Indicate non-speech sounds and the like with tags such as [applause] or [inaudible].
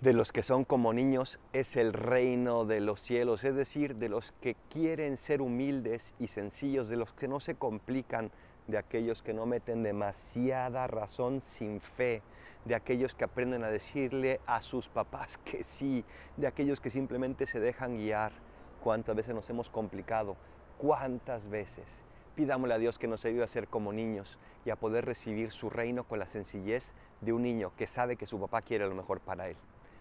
de los que son como niños es el reino de los cielos, es decir, de los que quieren ser humildes y sencillos, de los que no se complican, de aquellos que no meten demasiada razón sin fe, de aquellos que aprenden a decirle a sus papás [laughs] que sí, de aquellos que simplemente se dejan guiar. ¿Cuántas veces nos hemos complicado? ¿Cuántas veces? Pidámosle a Dios que nos ayude a ser como niños y a poder recibir su reino con la sencillez de un niño que sabe que su papá quiere lo mejor para él.